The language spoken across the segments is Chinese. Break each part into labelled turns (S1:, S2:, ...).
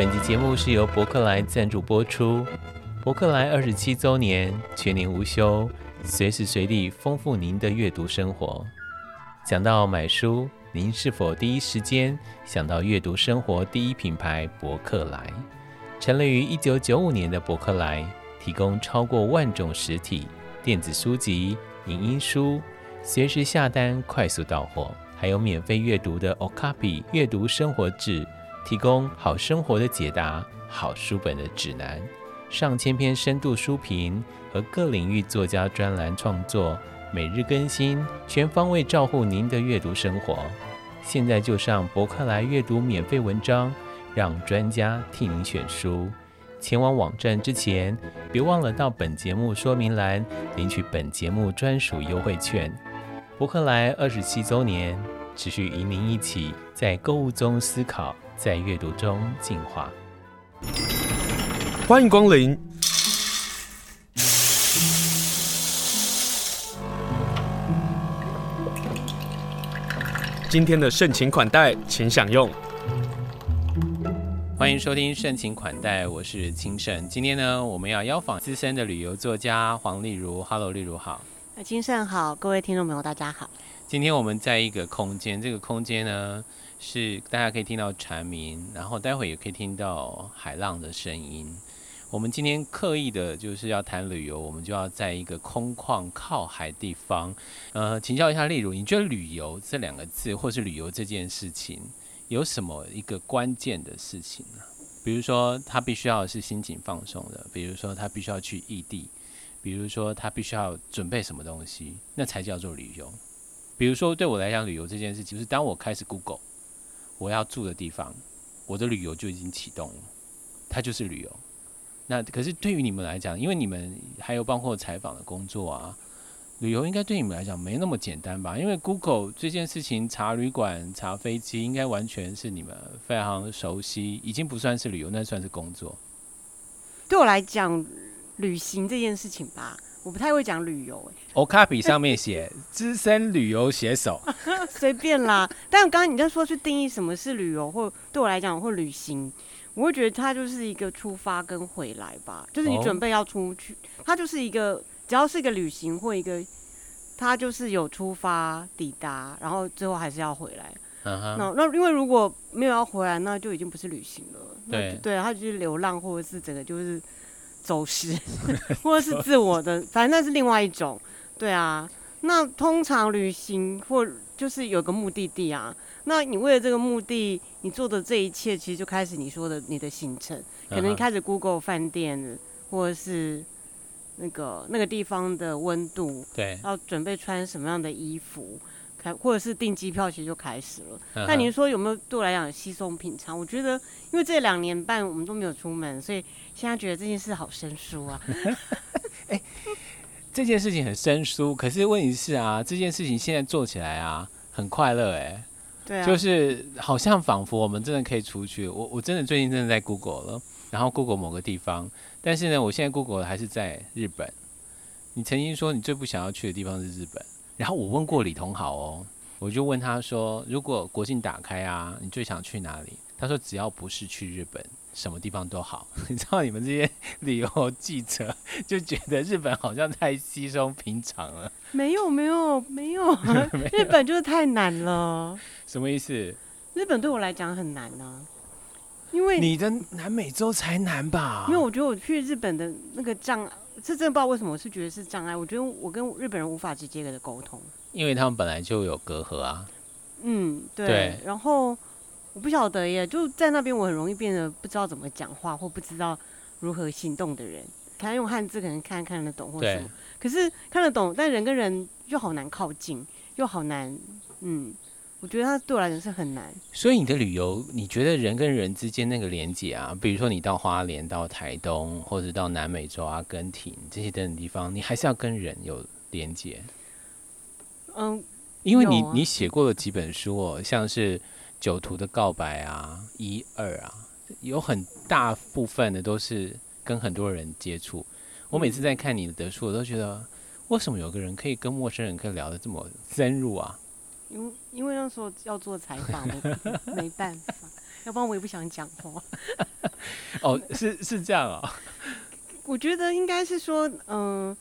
S1: 本集节目是由伯克莱赞助播出。伯克莱二十七周年，全年无休，随时随地丰富您的阅读生活。讲到买书，您是否第一时间想到阅读生活第一品牌伯克莱？成立于一九九五年的伯克莱，提供超过万种实体电子书籍、影音书，随时下单，快速到货，还有免费阅读的 Okapi 阅读生活志，提供好生活的解答、好书本的指南。上千篇深度书评和各领域作家专栏创作，每日更新，全方位照顾您的阅读生活。现在就上博客来阅读免费文章，让专家替您选书。前往网站之前，别忘了到本节目说明栏领取本节目专属优惠券。博客来二十七周年，持续与您一起在购物中思考，在阅读中进化。
S2: 欢迎光临。今天的盛情款待，请享用。
S1: 欢迎收听盛情款待，我是清盛。今天呢，我们要邀访资深的旅游作家黄丽如。Hello，丽如好。
S3: 金盛好，各位听众朋友大家好。
S1: 今天我们在一个空间，这个空间呢是大家可以听到蝉鸣，然后待会也可以听到海浪的声音。我们今天刻意的就是要谈旅游，我们就要在一个空旷靠海地方。呃，请教一下例如，你觉得旅游这两个字，或是旅游这件事情，有什么一个关键的事情呢？比如说，他必须要是心情放松的；比如说，他必须要去异地；比如说，他必须要准备什么东西，那才叫做旅游。比如说，对我来讲，旅游这件事情，就是当我开始 Google 我要住的地方，我的旅游就已经启动了，它就是旅游。那可是对于你们来讲，因为你们还有包括采访的工作啊，旅游应该对你们来讲没那么简单吧？因为 Google 这件事情，查旅馆、查飞机，应该完全是你们非常熟悉，已经不算是旅游，那算是工作。
S3: 对我来讲，旅行这件事情吧，我不太会讲旅游。
S1: 哎，Okapi 上面写 资深旅游写手，
S3: 随便啦。但刚刚你在说去定义什么是旅游，或对我来讲或旅行。我会觉得它就是一个出发跟回来吧，就是你准备要出去，它就是一个只要是一个旅行或一个，它就是有出发、抵达，然后最后还是要回来。那那因为如果没有要回来，那就已经不是旅行了。对对，它就是流浪，或者是整个就是走失，或者是自我的，反正那是另外一种。对啊，那通常旅行或就是有个目的地啊。那你为了这个目的，你做的这一切，其实就开始你说的你的行程，可能开始 Google 饭店，或者是那个那个地方的温度，对，要准备穿什么样的衣服，开或者是订机票，其实就开始了。但你说有没有对我来讲稀松平常？我觉得，因为这两年半我们都没有出门，所以现在觉得这件事好生疏啊。
S1: 欸，这件事情很生疏，可是问题是啊，这件事情现在做起来啊，很快乐哎。啊、就是好像仿佛我们真的可以出去。我我真的最近真的在 Google 了，然后 Google 某个地方，但是呢，我现在 Google 还是在日本。你曾经说你最不想要去的地方是日本，然后我问过李同豪哦，我就问他说，如果国庆打开啊，你最想去哪里？他说只要不是去日本。什么地方都好，你知道你们这些旅游记者 就觉得日本好像太稀松平常了。
S3: 没有没有 没有，日本就是太难了。
S1: 什么意思？
S3: 日本对我来讲很难呢、啊，因为
S1: 你的南美洲才难吧？
S3: 因为我觉得我去日本的那个障碍，是真的不知道为什么，我是觉得是障碍。我觉得我跟日本人无法直接的沟通，
S1: 因为他们本来就有隔阂啊。
S3: 嗯，对。对然后。我不晓得耶，就在那边，我很容易变得不知道怎么讲话，或不知道如何行动的人。可能用汉字可能看看得懂或什么，可是看得懂，但人跟人又好难靠近，又好难。嗯，我觉得他对我来讲是很难。
S1: 所以你的旅游，你觉得人跟人之间那个连接啊，比如说你到花莲、到台东，或者到南美洲、阿根廷这些等等地方，你还是要跟人有连接。嗯，因为你、啊、你写过了几本书哦，像是。酒徒的告白啊，一二啊，有很大部分的都是跟很多人接触。我每次在看你的书，我都觉得，为什么有个人可以跟陌生人可以聊得这么深入啊？
S3: 因为因为那时候要做采访，没办法。要不然我也不想讲话。
S1: 哦，是是这样哦。
S3: 我觉得应该是说，嗯、呃，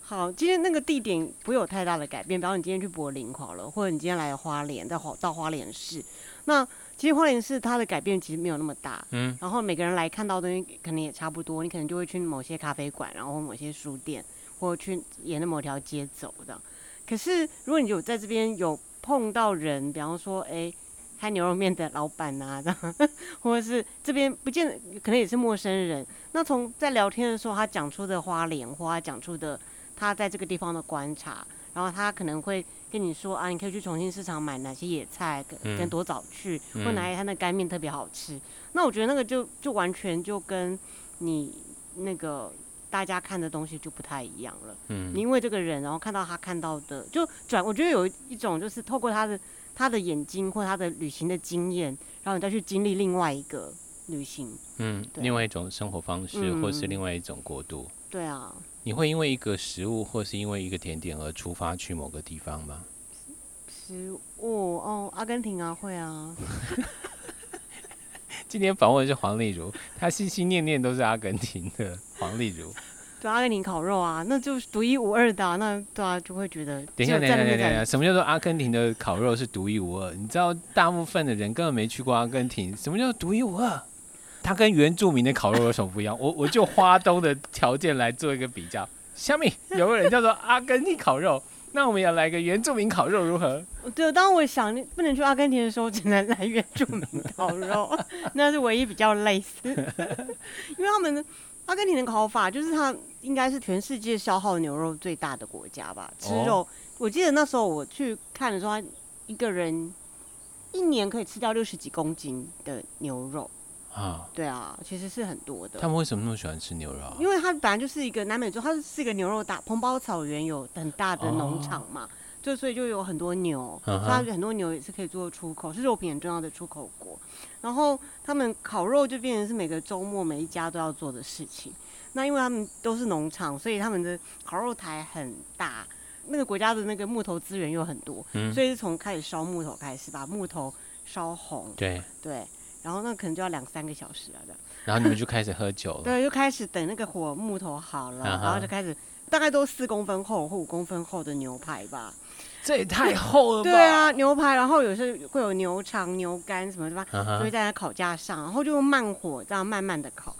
S3: 好，今天那个地点不会有太大的改变。比方你今天去柏林好了，或者你今天来花莲，在花到花莲市，那其实花莲市它的改变其实没有那么大。嗯。然后每个人来看到的东西可能也差不多，你可能就会去某些咖啡馆，然后某些书店，或者去沿着某条街走的。可是如果你有在这边有碰到人，比方说，哎。开牛肉面的老板啊，这样，或者是这边不见得，可能也是陌生人。那从在聊天的时候，他讲出的花莲，或他讲出的他在这个地方的观察，然后他可能会跟你说啊，你可以去重庆市场买哪些野菜，跟跟多早去，嗯、或哪里他那干面特别好吃。那我觉得那个就就完全就跟你那个大家看的东西就不太一样了。嗯，你因为这个人，然后看到他看到的，就转，我觉得有一种就是透过他的。他的眼睛或他的旅行的经验，然后你再去经历另外一个旅行，
S1: 嗯，对另外一种生活方式，嗯、或是另外一种国度。
S3: 对啊，
S1: 你会因为一个食物或是因为一个甜点而出发去某个地方吗？
S3: 食物哦，阿根廷啊，会啊。
S1: 今天访问的是黄丽茹，她心心念念都是阿根廷的黄丽茹。对。
S3: 阿根廷烤肉啊，那就是独一无二的啊，那对啊，就会觉得。
S1: 等一下，等一下，等一下，什么叫做阿根廷的烤肉是独一无二？你知道，大部分的人根本没去过阿根廷，什么叫独一无二？它跟原住民的烤肉有什么不一样？我我就花东的条件来做一个比较。下面有个人叫做阿根廷烤肉，那我们要来个原住民烤肉如何？
S3: 对，当我想不能去阿根廷的时候，只能来原住民烤肉，那是唯一比较类似，因为他们。阿根廷的烤法就是它应该是全世界消耗牛肉最大的国家吧？吃肉，哦、我记得那时候我去看的时候，他一个人一年可以吃掉六十几公斤的牛肉啊。对啊，其实是很多的。
S1: 他们为什么那么喜欢吃牛肉？
S3: 因为它本来就是一个南美洲，它是一个牛肉大，蓬包草原有很大的农场嘛。哦就所以就有很多牛，它、uh. 很多牛也是可以做出口，是肉品很重要的出口国。然后他们烤肉就变成是每个周末每一家都要做的事情。那因为他们都是农场，所以他们的烤肉台很大。那个国家的那个木头资源又很多，嗯、所以是从开始烧木头开始，把木头烧红。对对，然后那可能就要两三个小时了的。
S1: 然后你们就开始喝酒了。
S3: 对，就开始等那个火木头好了，uh. 然后就开始大概都四公分厚或五公分厚的牛排吧。
S1: 这也太厚了吧！
S3: 对啊，牛排，然后有时候会有牛肠、牛肝什么的吧，就会在那烤架上，然后就用慢火这样慢慢的烤。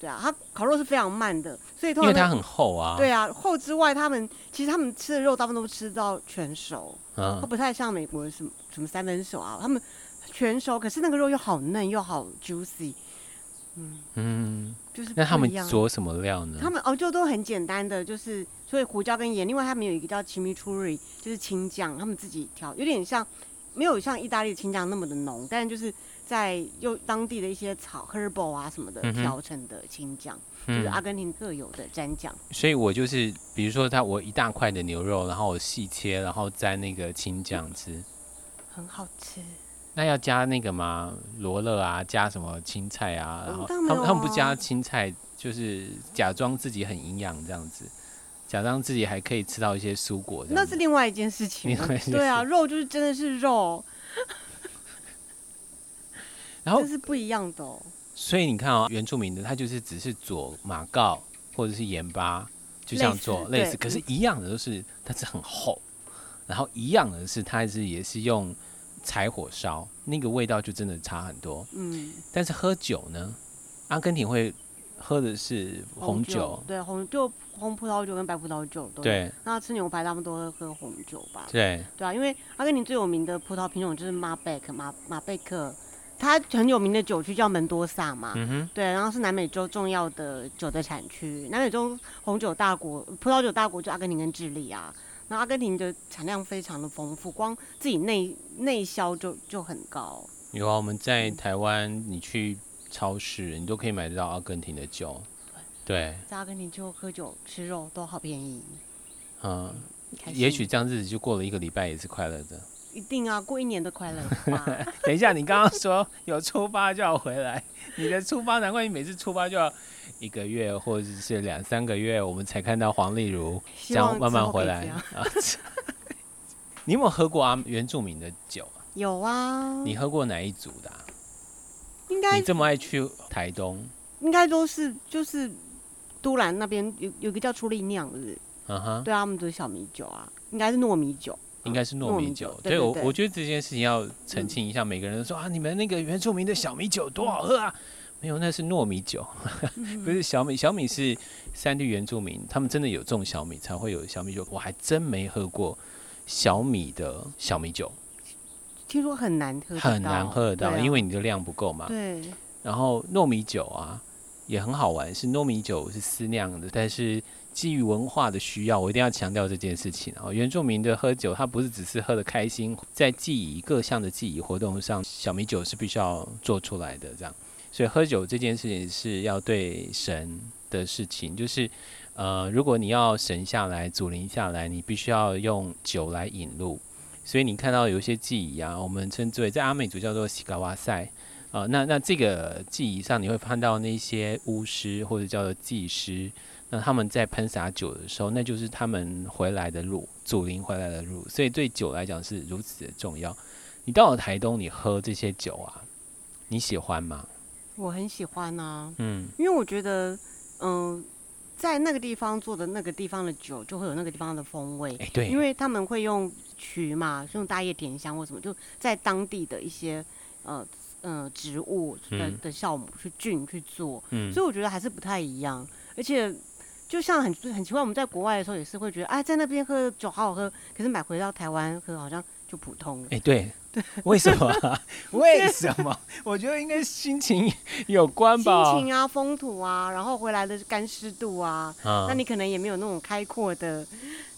S3: 对啊，它烤肉是非常慢的，所以
S1: 因为它很厚啊。
S3: 对啊，厚之外，他们其实他们吃的肉大部分都吃到全熟，它不太像美国什么什么三分熟啊，他们全熟，可是那个肉又好嫩又好 juicy。嗯嗯，就是
S1: 那他们做什么料呢？
S3: 他们哦，就都很简单的，就是所以胡椒跟盐。另外，他们有一个叫 chimichurri，就是青酱，他们自己调，有点像没有像意大利的青酱那么的浓，但就是在用当地的一些草 herbal 啊什么的调成的青酱，嗯、就是阿根廷特有的蘸酱。
S1: 所以我就是比如说，他我一大块的牛肉，然后我细切，然后蘸那个青酱吃，
S3: 很好吃。
S1: 那要加那个吗？罗勒啊，加什么青菜啊？然后他们他们不加青菜，就是假装自己很营养这样子，假装自己还可以吃到一些蔬果。
S3: 那是另外一件事情。对啊，肉就是真的是肉，然后这是不一样的哦。
S1: 所以你看啊，原住民的他就是只是佐马告或者是盐巴，就这样做类似，可是一样的都是它是很厚，然后一样的是它是也是用。柴火烧那个味道就真的差很多。嗯，但是喝酒呢，阿根廷会喝的是红酒，
S3: 对，红就红葡萄酒跟白葡萄酒都对。那吃牛排他们都会喝红酒吧？
S1: 对，
S3: 对啊，因为阿根廷最有名的葡萄品种就是马贝克马马贝克，它很有名的酒区叫门多萨嘛。嗯哼，对，然后是南美洲重要的酒的产区，南美洲红酒大国、葡萄酒大国就阿根廷跟智利啊。那阿根廷的产量非常的丰富，光自己内内销就就很高。
S1: 有啊，我们在台湾，你去超市，你都可以买得到阿根廷的酒。对，
S3: 在阿根廷就喝酒吃肉都好便宜。
S1: 嗯，也许这样日子就过了一个礼拜也是快乐的。
S3: 一定啊，过一年的快乐。
S1: 等一下，你刚刚说有出发就要回来，你的出发难怪你每次出发就要。一个月或者是两三个月，我们才看到黄丽如这样慢慢回来啊。你有没有喝过啊原住民的酒？
S3: 有啊。
S1: 你喝过哪一组的啊？
S3: 应该
S1: 你这么爱去台东，
S3: 应该都是就是都兰那边有有个叫初力酿日，
S1: 嗯哼，
S3: 对啊，他们都是小米酒啊，应该是糯米酒。
S1: 应该是糯米酒，
S3: 对，
S1: 我我觉得这件事情要澄清一下，每个人都说、嗯、啊，你们那个原住民的小米酒多好喝啊，没有，那是糯米酒，嗯、不是小米，小米是三地原住民，他们真的有种小米才会有小米酒，我还真没喝过小米的小米酒，
S3: 听说很难喝，
S1: 很难喝得到，
S3: 啊、
S1: 因为你的量不够嘛。
S3: 对，
S1: 然后糯米酒啊也很好玩，是糯米酒是私酿的，但是。基于文化的需要，我一定要强调这件事情啊！原住民的喝酒，他不是只是喝得开心，在祭仪各项的祭仪活动上，小米酒是必须要做出来的。这样，所以喝酒这件事情是要对神的事情，就是呃，如果你要神下来、祖灵下来，你必须要用酒来引路。所以你看到有一些祭仪啊，我们称之为在阿美族叫做西嘎瓦赛啊，那那这个祭仪上，你会看到那些巫师或者叫做祭师。那他们在喷洒酒的时候，那就是他们回来的路，祖灵回来的路，所以对酒来讲是如此的重要。你到了台东，你喝这些酒啊，你喜欢吗？
S3: 我很喜欢啊，
S1: 嗯，
S3: 因为我觉得，嗯、呃，在那个地方做的那个地方的酒，就会有那个地方的风味。
S1: 哎，对，
S3: 因为他们会用曲嘛，用大叶甜香或什么，就在当地的一些呃嗯植物的的酵母去菌去做，嗯，所以我觉得还是不太一样，而且。就像很很奇怪，我们在国外的时候也是会觉得，哎，在那边喝酒好好喝，可是买回到台湾喝好像就普通了。
S1: 哎，对，对，为什么？为什么？我觉得应该心情有关吧。
S3: 心情啊，风土啊，然后回来的干湿度啊，嗯、那你可能也没有那种开阔的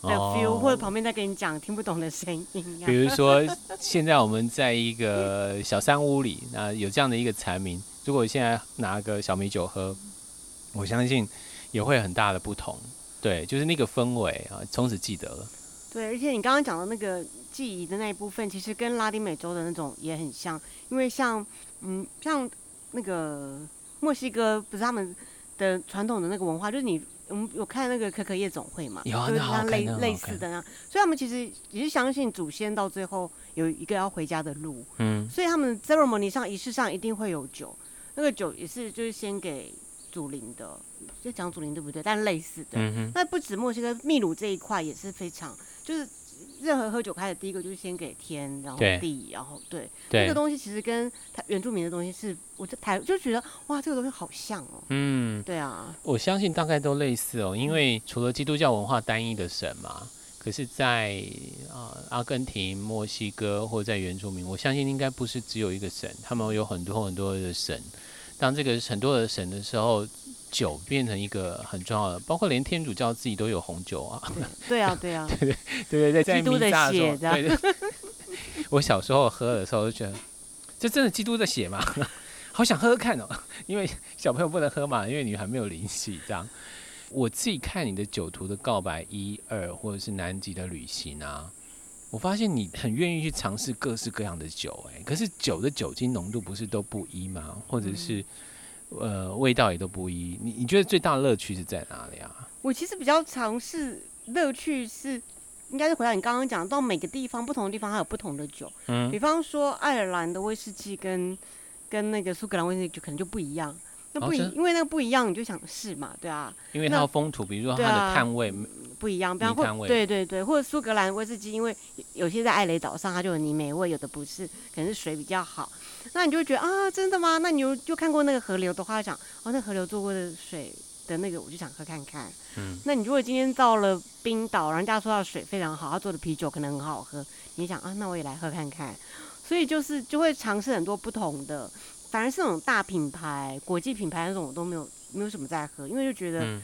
S3: 的 feel，、哦、或者旁边在跟你讲听不懂的声音、啊。
S1: 比如说，现在我们在一个 小山屋里，那有这样的一个蝉鸣，如果现在拿个小米酒喝，我相信。也会很大的不同，对，就是那个氛围啊，从此记得了。
S3: 对，而且你刚刚讲的那个记忆的那一部分，其实跟拉丁美洲的那种也很像，因为像嗯，像那个墨西哥，不是他们的传统的那个文化，就是你我们有看那个可可夜总会嘛，
S1: 有啊，
S3: 就是
S1: 像类
S3: 类似的那样，所以他们其实也是相信祖先到最后有一个要回家的路，嗯，所以他们 ceremony 上仪式上一定会有酒，那个酒也是就是先给。祖灵的，就讲祖灵对不对？但类似的，嗯、那不止墨西哥，秘鲁这一块也是非常，就是任何喝酒开的第一个就是先给天，然后地，然后对，对，这个东西其实跟台原住民的东西是，我就台就觉得哇，这个东西好像哦，嗯，对啊，
S1: 我相信大概都类似哦，因为除了基督教文化单一的神嘛，可是在啊、呃、阿根廷、墨西哥或者在原住民，我相信应该不是只有一个神，他们有很多很多的神。当这个很多的神的时候，酒变成一个很重要的，包括连天主教自己都有红酒啊。
S3: 对啊，对啊，
S1: 对对对对，在基督的血，对对。我小时候喝的时候就觉得，这真的基督的血吗？好想喝喝看哦，因为小朋友不能喝嘛，因为你还没有灵洗。这样，我自己看你的酒徒的告白一二，或者是南极的旅行啊。我发现你很愿意去尝试各式各样的酒，哎，可是酒的酒精浓度不是都不一吗？或者是，呃，味道也都不一。你你觉得最大的乐趣是在哪里啊？
S3: 我其实比较尝试乐趣是，应该是回到你刚刚讲到每个地方不同的地方，它有不同的酒。嗯，比方说爱尔兰的威士忌跟跟那个苏格兰威士忌就可能就不一样。那不一，哦、因为那个不一样，你就想试嘛，对啊。因为它
S1: 的风土，比如说它的碳味、啊、
S3: 不一样，比方说，对对对，或者苏格兰威士忌，因为有些在艾雷岛上它就有泥煤味，有的不是，可能是水比较好。那你就会觉得啊，真的吗？那你有就看过那个河流的话，想哦，那河流做过的水的那个，我就想喝看看。嗯。那你如果今天到了冰岛，人家说它水非常好，他做的啤酒可能很好喝，你想啊，那我也来喝看看。所以就是就会尝试很多不同的。反而是那种大品牌、国际品牌那种，我都没有没有什么在喝，因为就觉得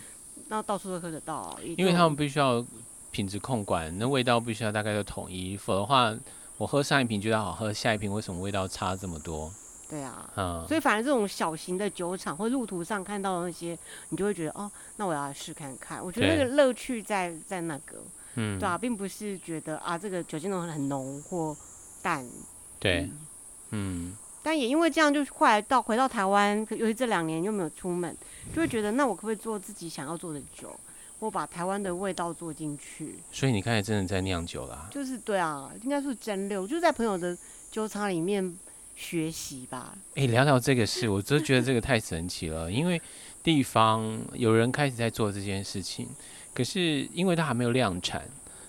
S3: 那到处都喝得到。
S1: 因为他们必须要品质控管，那味道必须要大概都统一，否则的话，我喝上一瓶觉得好喝，下一瓶为什么味道差这么多？
S3: 对啊，嗯，所以反而这种小型的酒厂或路途上看到的那些，你就会觉得哦，那我要来试看看。我觉得那个乐趣在在那个，嗯，对啊，并不是觉得啊这个酒精浓很浓或淡。
S1: 对，嗯。嗯
S3: 但也因为这样，就后来到回到台湾，尤其这两年又没有出门，就会觉得那我可不可以做自己想要做的酒，我把台湾的味道做进去。
S1: 所以你刚，才真的在酿酒啦。
S3: 就是对啊，应该是蒸馏，就在朋友的酒厂里面学习吧。
S1: 哎、欸，聊聊这个事，我真觉得这个太神奇了，因为地方有人开始在做这件事情，可是因为它还没有量产，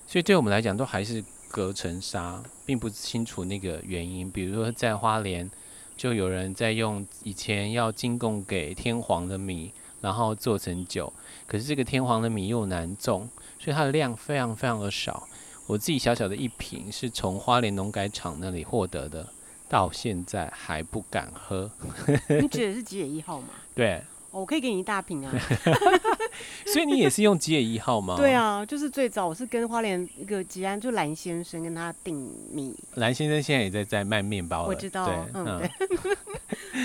S1: 所以对我们来讲都还是隔层纱，并不清楚那个原因。比如说在花莲，就有人在用以前要进贡给天皇的米，然后做成酒，可是这个天皇的米又难种，所以它的量非常非常的少。我自己小小的一瓶是从花莲农改场那里获得的，到现在还不敢喝。
S3: 你指的是吉野一号吗？
S1: 对，
S3: 我可以给你一大瓶啊。
S1: 所以你也是用吉野一号吗？
S3: 对啊，就是最早我是跟花莲一个吉安，就蓝先生跟他订米。
S1: 蓝先生现在也在在卖面包了。
S3: 我知道，
S1: 对
S3: 嗯，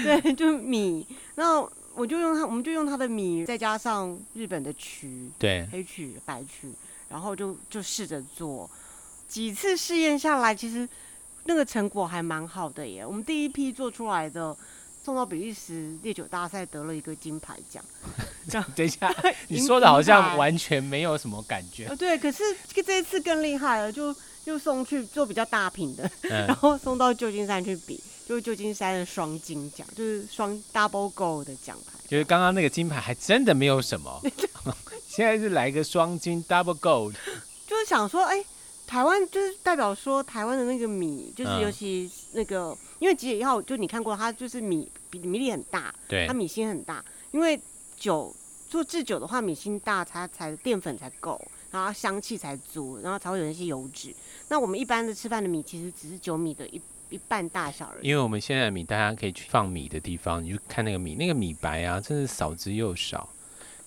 S3: 对，对，就米。那我就用他，我们就用他的米，再加上日本的曲，
S1: 对，
S3: 黑曲、白曲。然后就就试着做几次试验下来，其实那个成果还蛮好的耶。我们第一批做出来的送到比利时烈酒大赛得了一个金牌奖。
S1: 等一下，你说的好像完全没有什么感觉。
S3: 呃，对，可是这一次更厉害了，就又送去做比较大瓶的，嗯、然后送到旧金山去比，就是旧金山的双金奖，就是双 double gold 的奖牌。
S1: 就是刚刚那个金牌还真的没有什么。现在是来个双金 double gold，
S3: 就是想说，哎、欸，台湾就是代表说台湾的那个米，就是尤其那个，嗯、因为吉野一号，就你看过它，就是米比米粒很大，
S1: 对，
S3: 它米心很大。因为酒做制酒的话，米心大，它才淀粉才够，然后香气才足，然后才会有那些油脂。那我们一般的吃饭的米，其实只是酒米的一一半大小而已。
S1: 因为我们现在的米，大家可以去放米的地方，你就看那个米，那个米白啊，真是少之又少。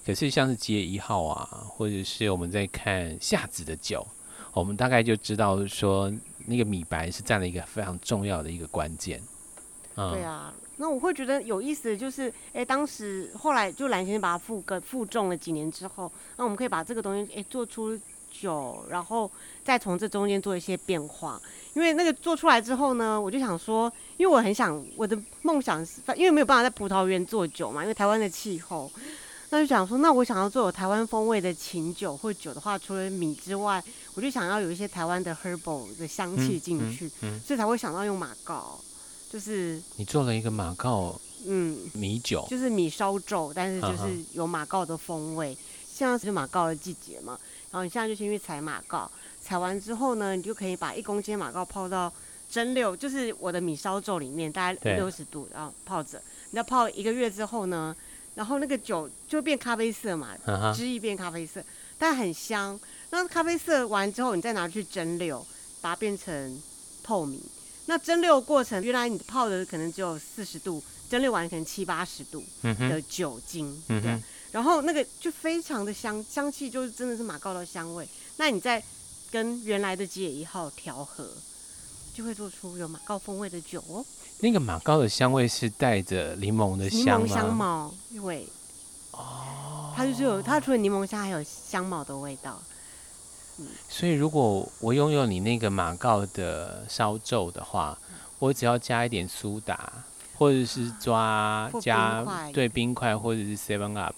S1: 可是像是吉野一号啊，或者是我们在看夏子的酒，我们大概就知道说那个米白是占了一个非常重要的一个关键。
S3: 嗯，对啊，那我会觉得有意思的就是，哎，当时后来就蓝先生把它复个复种了几年之后，那我们可以把这个东西哎做出酒，然后再从这中间做一些变化。因为那个做出来之后呢，我就想说，因为我很想我的梦想是，因为没有办法在葡萄园做酒嘛，因为台湾的气候。那就想说，那我想要做有台湾风味的琴酒或酒的话，除了米之外，我就想要有一些台湾的 herbal 的香气进去，嗯嗯嗯、所以才会想到用马告，就是你
S1: 做了一个马告，嗯，米酒，
S3: 就是米烧酎，但是就是有马告的风味。现在是马告的季节嘛，然后你现在就先去采马告，采完之后呢，你就可以把一公斤马告泡到蒸馏，就是我的米烧酎里面，大概六十度，然后泡着，你要泡一个月之后呢。然后那个酒就变咖啡色嘛，汁液变咖啡色，但很香。那咖啡色完之后，你再拿去蒸馏，把它变成透明。那蒸馏过程，原来你泡的可能只有四十度，蒸馏完可能七八十度的酒精，嗯、对。然后那个就非常的香，香气就是真的是马告的香味。那你再跟原来的吉野一号调和，就会做出有马告风味的酒哦。
S1: 那个马告的香味是带着柠檬的香
S3: 檬香茅味。哦。它就是有，它除了柠檬香，还有香茅的味道。
S1: 嗯。所以如果我拥有你那个马告的烧酎的话，我只要加一点苏打，或者是抓加对冰块，或者是 Seven Up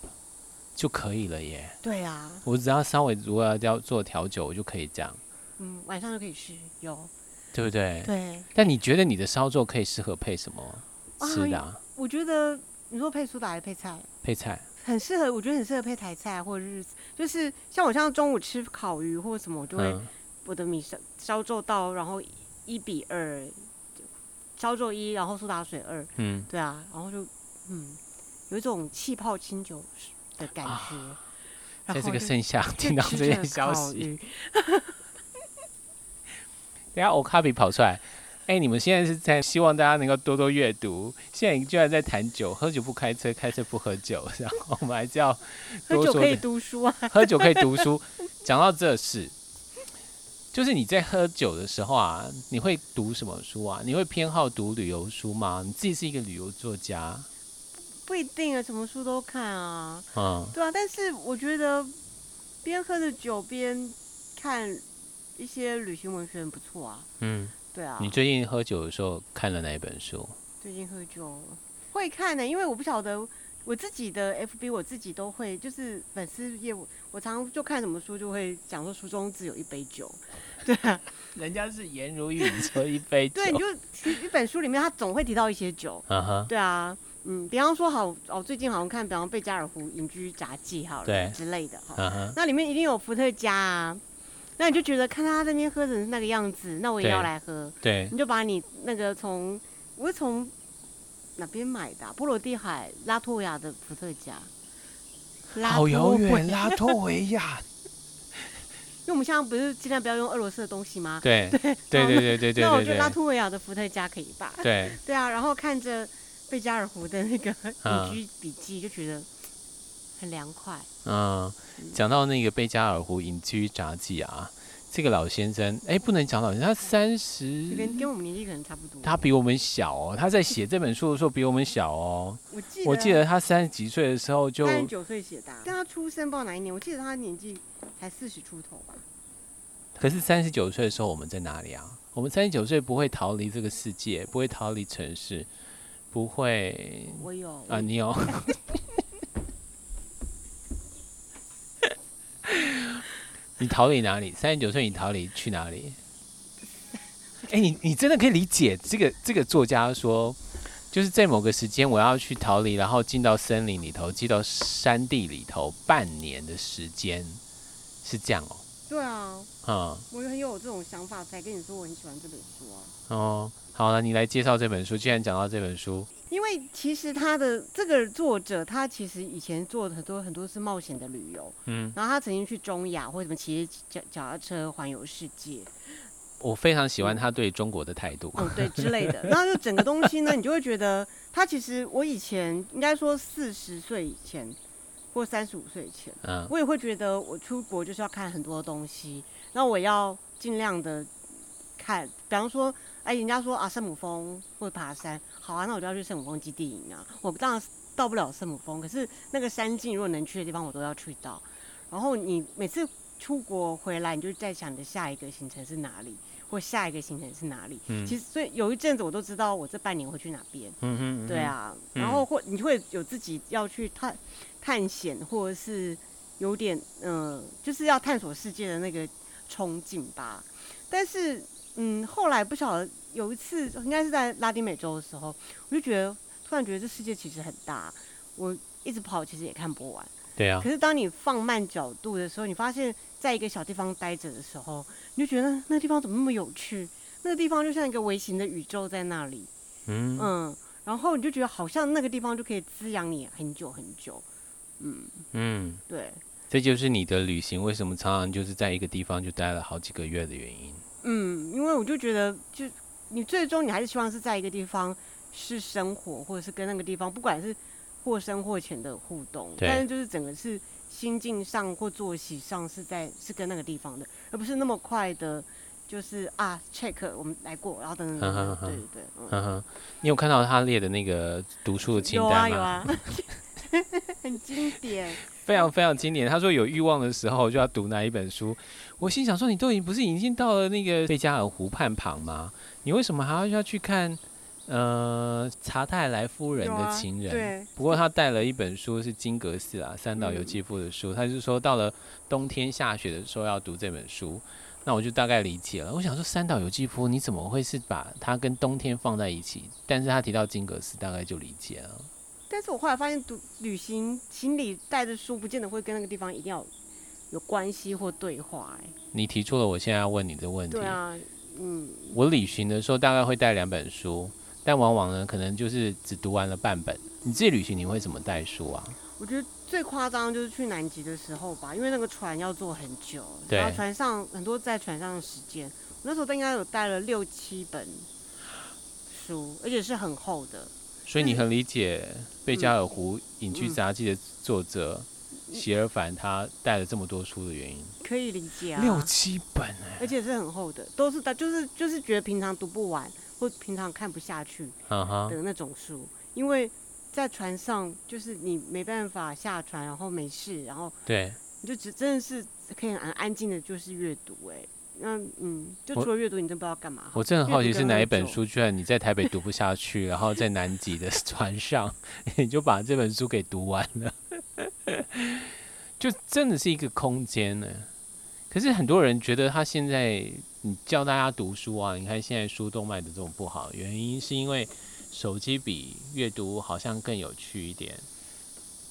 S1: 就可以了耶。对啊。我只要稍微如果要要做调酒，我就可以这样。
S3: 嗯，晚上就可以吃有。
S1: 对不对？
S3: 对。
S1: 但你觉得你的烧酎可以适合配什么吃的？啊？
S3: 我觉得你说配苏打还是配菜？
S1: 配菜。
S3: 很适合，我觉得很适合配台菜或者是就是像我像中午吃烤鱼或者什么，我就会、嗯、我的米烧烧酎倒，然后一比二，烧酎一，然后苏打水二。嗯。对啊，然后就嗯，有一种气泡清酒的感觉。啊、
S1: 在这个盛夏听到这些消息。等下，欧卡比跑出来。哎、欸，你们现在是在希望大家能够多多阅读。现在你居然在谈酒，喝酒不开车，开车不喝酒。然后我们还是要。喝酒可以读书啊。喝酒可以读书。讲到这事，就是你在喝酒的时候啊，你会读什么书啊？你会偏好读旅游书吗？你自己是一个旅游作家？
S3: 不一定啊，什么书都看啊。嗯。对啊，但是我觉得边喝着酒边看。一些旅行文学很不错啊。嗯，对啊。
S1: 你最近喝酒的时候看了哪一本书？
S3: 最近喝酒会看的、欸，因为我不晓得我自己的 FB，我自己都会，就是粉丝业务，我常常就看什么书就会讲说书中自有一杯酒，对啊，
S1: 人家是颜如玉，你说一杯酒。
S3: 对，你就一本书里面，他总会提到一些酒。
S1: 啊哈。
S3: 对啊，嗯，比方说好哦，最近好像看，比方贝加尔湖隐居杂记好了，对之类的哈。Uh huh. 那里面一定有伏特加啊，那你就觉得看他这边喝成那个样子，那我也要来喝。对。对你就把你那个从我是从哪边买的、啊？波罗的海拉脱维亚的伏特加。
S1: 好遥远，拉脱维亚。
S3: 因为我们现在不是尽量不要用俄罗斯的东西吗？
S1: 对 对对对对对对。
S3: 那我觉得拉脱维亚的伏特加可以吧？
S1: 对
S3: 对啊，然后看着贝加尔湖的那个隐居笔记，就觉得很凉快。
S1: 嗯，讲到那个贝加尔湖隐居札记啊。这个老先生，哎，不能讲老先生，他三十，
S3: 跟跟我们年纪可能差不多。
S1: 他比我们小哦，他在写这本书的时候比我们小哦。
S3: 我记得，
S1: 我记得他三十几岁的时候就
S3: 三十九岁写的，但他出生不知道哪一年。我记得他年纪才四十出头吧。
S1: 可是三十九岁的时候我们在哪里啊？我们三十九岁不会逃离这个世界，不会逃离城市，不会。
S3: 我有
S1: 啊，你有。你逃离哪里？三十九岁，你逃离去哪里？哎、欸，你你真的可以理解这个这个作家说，就是在某个时间我要去逃离，然后进到森林里头，进到山地里头，半年的时间是这样哦。
S3: 对啊，
S1: 嗯，
S3: 我也很有这种想法，才跟你说我很喜欢这本书啊。
S1: 哦，好了，你来介绍这本书。既然讲到这本书。
S3: 因为其实他的这个作者，他其实以前做的很多很多是冒险的旅游，嗯，然后他曾经去中亚或者什么骑脚脚踏车环游世界。
S1: 我非常喜欢他对中国的态度，
S3: 嗯，对之类的。然后就整个东西呢，你就会觉得他其实我以前应该说四十岁以前或三十五岁以前，嗯，我也会觉得我出国就是要看很多东西，那我要尽量的看，比方说。哎，人家说啊，圣母峰会爬山，好啊，那我就要去圣母峰基地营啊。我当然到不了圣母峰，可是那个山径如果能去的地方，我都要去到。然后你每次出国回来，你就在想你的下一个行程是哪里，或下一个行程是哪里。嗯。其实所以有一阵子我都知道我这半年会去哪边。嗯哼。对啊，然后或你会有自己要去探探险，或者是有点嗯、呃，就是要探索世界的那个憧憬吧。但是。嗯，后来不晓得有一次，应该是在拉丁美洲的时候，我就觉得突然觉得这世界其实很大，我一直跑其实也看不完。
S1: 对啊。
S3: 可是当你放慢角度的时候，你发现在一个小地方待着的时候，你就觉得那个地方怎么那么有趣？那个地方就像一个微型的宇宙在那里。嗯嗯。然后你就觉得好像那个地方就可以滋养你很久很久。嗯嗯。对。
S1: 这就是你的旅行为什么常常就是在一个地方就待了好几个月的原因。
S3: 嗯，因为我就觉得，就你最终你还是希望是在一个地方是生活，或者是跟那个地方，不管是或深或浅的互动，但是就是整个是心境上或作息上是在是跟那个地方的，而不是那么快的，就是啊 check 我们来过，然后等等等等，对对对，嗯哼，
S1: 你有看到他列的那个读书的清单吗？
S3: 有啊有啊，很经典。
S1: 非常非常经典。他说有欲望的时候就要读哪一本书。我心想说，你都已经不是已经到了那个贝加尔湖畔旁吗？你为什么还要要去看呃查泰莱夫人的情人？
S3: 对。
S1: 不过他带了一本书是金格斯啊三岛由纪夫的书。嗯、他就说到了冬天下雪的时候要读这本书。那我就大概理解了。我想说三岛由纪夫你怎么会是把它跟冬天放在一起？但是他提到金格斯，大概就理解了。
S3: 但是我后来发现，读旅行行李带着书，不见得会跟那个地方一定要有关系或对话。哎，你
S1: 提出了我现在要问你的问题。
S3: 对啊，嗯，
S1: 我旅行的时候大概会带两本书，但往往呢，可能就是只读完了半本。你自己旅行你会怎么带书啊？
S3: 我觉得最夸张就是去南极的时候吧，因为那个船要坐很久，然后船上很多在船上的时间，我那时候应该有带了六七本书，而且是很厚的。
S1: 所以你很理解《贝加尔湖隐居杂记》的作者席尔凡他带了这么多书的原因，
S3: 可以理解啊，
S1: 六七本哎，
S3: 而且是很厚的，都是他就是就是觉得平常读不完或平常看不下去的那种书，因为在船上就是你没办法下船，然后没事，然后对，你就只真的是可以很安静的，就是阅读哎。那嗯，就除了阅读，你真不知道干嘛。
S1: 我真的很好奇是哪一本书，居然你在台北读不下去，然后在南极的 船上，你就把这本书给读完了，就真的是一个空间呢。可是很多人觉得他现在你教大家读书啊，你看现在书都卖的这么不好，原因是因为手机比阅读好像更有趣一点，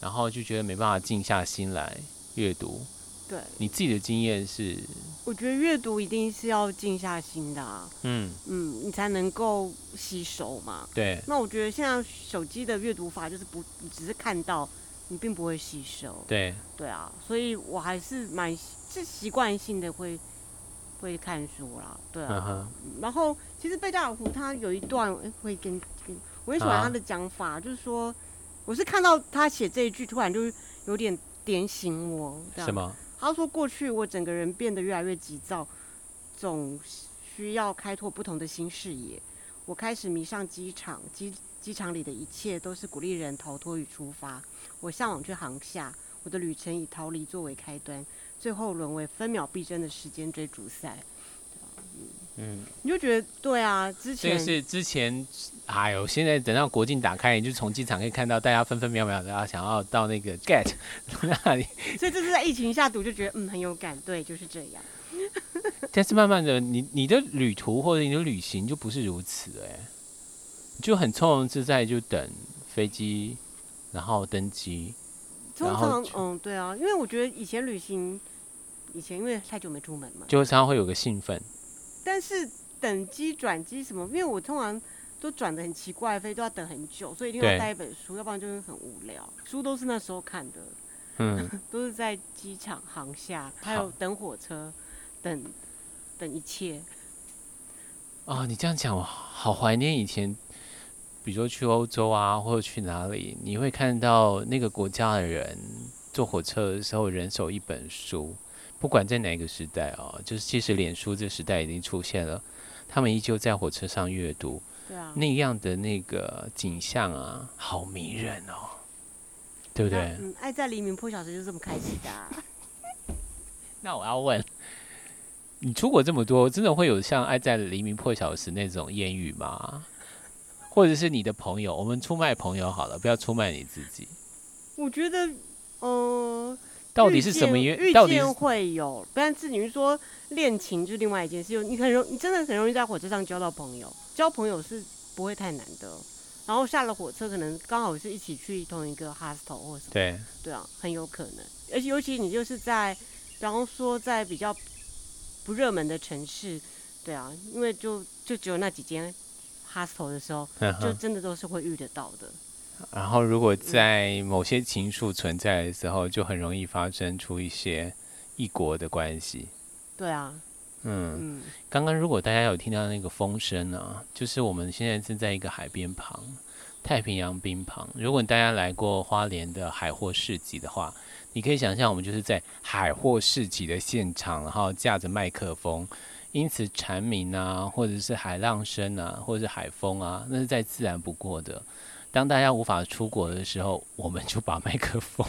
S1: 然后就觉得没办法静下心来阅读。
S3: 对，
S1: 你自己的经验是？
S3: 我觉得阅读一定是要静下心的啊，
S1: 嗯
S3: 嗯，你才能够吸收嘛。
S1: 对。
S3: 那我觉得现在手机的阅读法就是不，你只是看到，你并不会吸收。
S1: 对。
S3: 对啊，所以我还是蛮是习惯性的会会看书啦。对啊。嗯、然后其实贝加尔湖他有一段，哎，会跟跟我很喜欢他的讲法，啊、就是说，我是看到他写这一句，突然就有点点醒我。
S1: 什么？
S3: 他说：“过去我整个人变得越来越急躁，总需要开拓不同的新视野。我开始迷上机场，机机场里的一切都是鼓励人逃脱与出发。我向往去航厦，我的旅程以逃离作为开端，最后沦为分秒必争的时间追逐赛。”嗯，你就觉得对啊，之前
S1: 这个是之前，哎呦，现在等到国境打开，你就从机场可以看到大家分分秒秒的要想要到那个 get 那里，
S3: 所以这是在疫情下读就觉得嗯很有感，对，就是这样。
S1: 但是慢慢的，你你的旅途或者你的旅行就不是如此哎、欸，就很从容自在，就等飞机，然后登机。
S3: 通常嗯对啊，因为我觉得以前旅行，以前因为太久没出门嘛，
S1: 就常常会有个兴奋。
S3: 但是等机转机什么，因为我通常都转的很奇怪，飞都要等很久，所以一定要带一本书，要不然就会很无聊。书都是那时候看的，嗯，都是在机场、航下，还有等火车，等等一切。
S1: 哦，你这样讲，我好怀念以前，比如说去欧洲啊，或者去哪里，你会看到那个国家的人坐火车的时候，人手一本书。不管在哪个时代哦，就是即使脸书这时代已经出现了，他们依旧在火车上阅读，对啊，那样的那个景象啊，好迷人哦，对不对？
S3: 嗯，爱在黎明破晓时就这么开启的啊。
S1: 那我要问，你出国这么多，真的会有像爱在黎明破晓时那种艳遇吗？或者是你的朋友？我们出卖朋友好了，不要出卖你自己。
S3: 我觉得，嗯、呃。
S1: 到底是什么原因？
S3: 遇见会有，但是你是说恋情就是另外一件事。你很容，你真的很容易在火车上交到朋友。交朋友是不会太难的。然后下了火车，可能刚好是一起去同一个 hostel 或什么。
S1: 对。
S3: 对啊，很有可能。而且尤其你就是在，比方说在比较不热门的城市，对啊，因为就就只有那几间 hostel 的时候，就真的都是会遇得到的。
S1: 然后，如果在某些情愫存在的时候，就很容易发生出一些异国的关系。
S3: 对啊，
S1: 嗯，嗯，刚刚如果大家有听到那个风声啊，就是我们现在是在一个海边旁，太平洋滨旁。如果大家来过花莲的海货市集的话，你可以想象我们就是在海货市集的现场，然后架着麦克风，因此蝉鸣啊，或者是海浪声啊，或者是海风啊，那是再自然不过的。当大家无法出国的时候，我们就把麦克风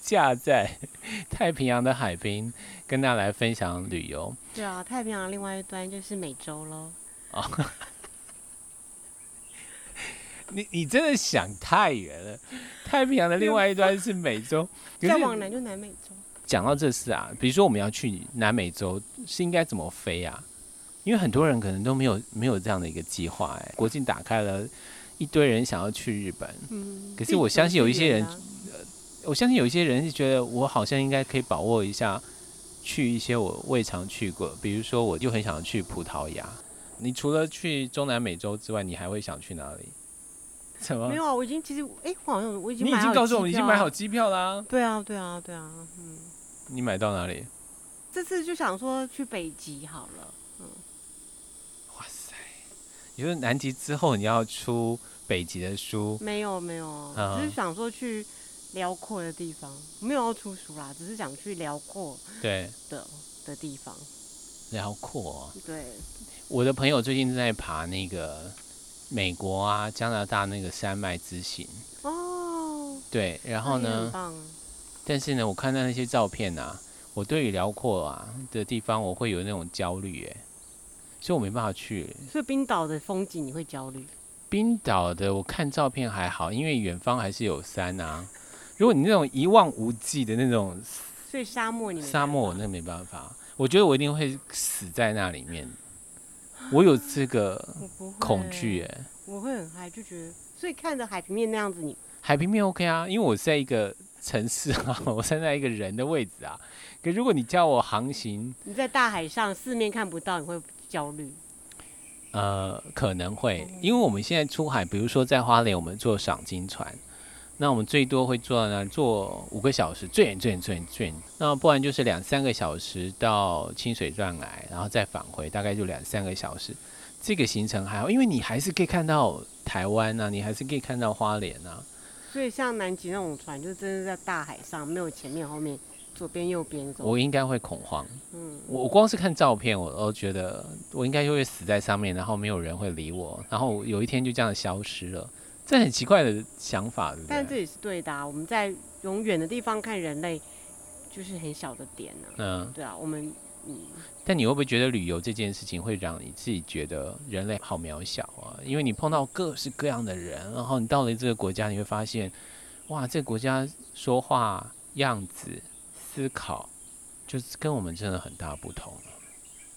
S1: 架在太平洋的海滨，跟大家来分享旅游。
S3: 对啊，太平洋另外一端就是美洲喽。
S1: 哦，你你真的想太远了。太平洋的另外一端是美洲，
S3: 再往南就南美洲。
S1: 讲到这次啊，比如说我们要去南美洲，是应该怎么飞啊？因为很多人可能都没有没有这样的一个计划，哎，国境打开了，一堆人想要去日本，嗯，可是我相信有一些人，呃，我相信有一些人是觉得我好像应该可以把握一下，去一些我未尝去过，比如说我就很想去葡萄牙。你除了去中南美洲之外，你还会想去哪里？什么？
S3: 没有啊，我已经其实，哎，我好像我已经
S1: 你已经告诉我们已经买好机票啦。
S3: 对啊，对啊，对啊，嗯。
S1: 你买到哪里？
S3: 这次就想说去北极好了。
S1: 你说南极之后你要出北极的书？没
S3: 有没有，只、嗯、是想说去辽阔的地方，没有要出书啦，只是想去辽阔对的的地方。
S1: 辽阔。
S3: 对。
S1: 我的朋友最近在爬那个美国啊、加拿大那个山脉之行。哦。对，然后呢？但是呢，我看到那些照片啊，我对于辽阔啊的地方，我会有那种焦虑耶。所以我没办法去。
S3: 所以冰岛的风景你会焦虑？
S1: 冰岛的我看照片还好，因为远方还是有山啊。如果你那种一望无际的那种，
S3: 所以沙漠你
S1: 沙漠我那没办法。我觉得我一定会死在那里面。我有这个恐惧哎，
S3: 我会很嗨，就觉得所以看着海平面那样子，你
S1: 海平面 OK 啊，因为我在一个城市啊，我站在一个人的位置啊。可如果你叫我航行，
S3: 你在大海上四面看不到，你会焦虑？
S1: 呃，可能会，因为我们现在出海，比如说在花莲，我们坐赏金船。那我们最多会坐呢，坐五个小时，最远最远最远最远。那不然就是两三个小时到清水断崖，然后再返回，大概就两三个小时。这个行程还好，因为你还是可以看到台湾呐、啊，你还是可以看到花莲呐、啊。
S3: 所以像南极那种船，就真的在大海上，没有前面后面，左边右边。
S1: 我应该会恐慌。嗯，我光是看照片，我都觉得我应该就会死在上面，然后没有人会理我，然后有一天就这样消失了。这很奇怪的想法，对不对？
S3: 但这也是对的啊。我们在永远的地方看人类，就是很小的点呢、啊。嗯，对啊，我们嗯。
S1: 但你会不会觉得旅游这件事情会让你自己觉得人类好渺小啊？因为你碰到各式各样的人，然后你到了这个国家，你会发现，哇，这个国家说话样子、思考，就是跟我们真的很大不同。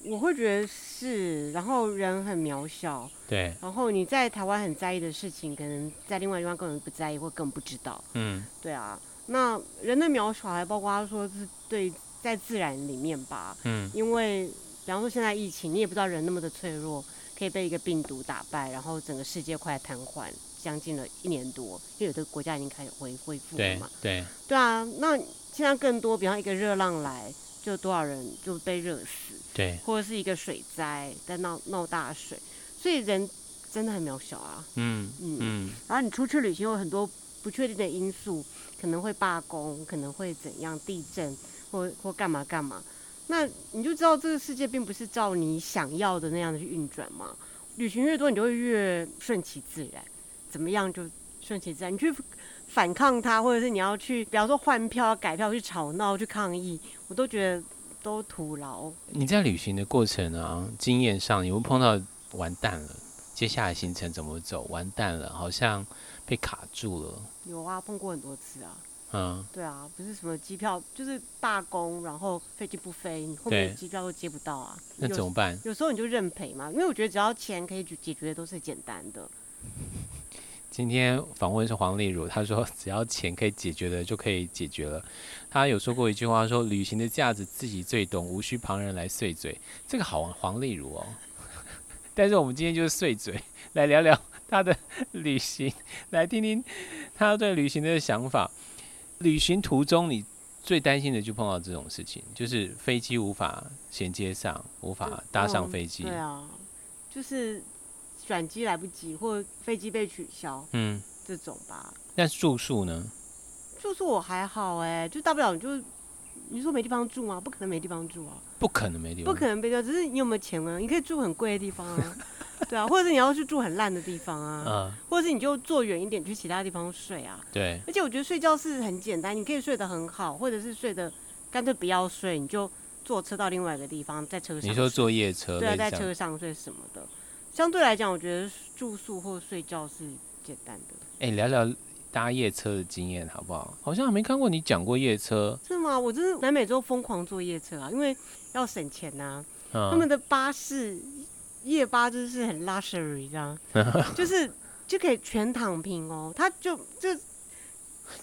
S3: 我会觉得是，然后人很渺小，
S1: 对。
S3: 然后你在台湾很在意的事情，可能在另外地方根本不在意，或更不知道。嗯，对啊。那人的渺小还包括他说是对在自然里面吧。嗯。因为比方说现在疫情，你也不知道人那么的脆弱，可以被一个病毒打败，然后整个世界快瘫痪将近了一年多，因为有的国家已经开始恢恢复了嘛。
S1: 对。对，
S3: 对啊，那现在更多，比方一个热浪来，就多少人就被热死。
S1: 对，
S3: 或者是一个水灾在闹闹大水，所以人真的很渺小啊。嗯嗯嗯。然后你出去旅行有很多不确定的因素，可能会罢工，可能会怎样，地震或或干嘛干嘛。那你就知道这个世界并不是照你想要的那样的去运转嘛。旅行越多，你就会越顺其自然，怎么样就顺其自然。你去反抗他，或者是你要去，比方说换票、改票、去吵闹、去抗议，我都觉得。都徒劳。
S1: 你在旅行的过程啊，经验上，你会碰到完蛋了，接下来行程怎么走？完蛋了，好像被卡住了。
S3: 有啊，碰过很多次啊。嗯，对啊，不是什么机票，就是罢工，然后飞机不飞，你后面机票都接不到啊。
S1: 那怎么办？
S3: 有时候你就认赔嘛，因为我觉得只要钱可以解决的都是简单的。
S1: 今天访问是黄丽如，她说只要钱可以解决的就可以解决了。她有说过一句话说，说旅行的价值自己最懂，无需旁人来碎嘴。这个好黄丽如哦。但是我们今天就是碎嘴，来聊聊她的旅行，来听听她对旅行的想法。旅行途中你最担心的就碰到这种事情，就是飞机无法衔接上，无法搭上飞机。
S3: 对啊，就是。转机来不及，或飞机被取消，嗯，这种吧。
S1: 那住宿呢？
S3: 住宿我还好哎、欸，就大不了你就你说没地方住吗？不可能没地方住啊，
S1: 不可能没地方，
S3: 不可能没地方，只是你有没有钱啊？你可以住很贵的地方啊，对啊，或者是你要去住很烂的地方啊，嗯，或者是你就坐远一点去其他地方睡啊，
S1: 对。
S3: 而且我觉得睡觉是很简单，你可以睡得很好，或者是睡得干脆不要睡，你就坐车到另外一个地方，在车上。
S1: 你说坐夜车？
S3: 对啊，在车上睡什么的。相对来讲，我觉得住宿或睡觉是简单的。
S1: 哎、欸，聊聊搭夜车的经验好不好？好像还没看过你讲过夜车。
S3: 是吗？我真是南美洲疯狂坐夜车啊，因为要省钱呐、啊。嗯、他们的巴士夜巴就是 很 luxury 这样，就是就可以全躺平哦。他就就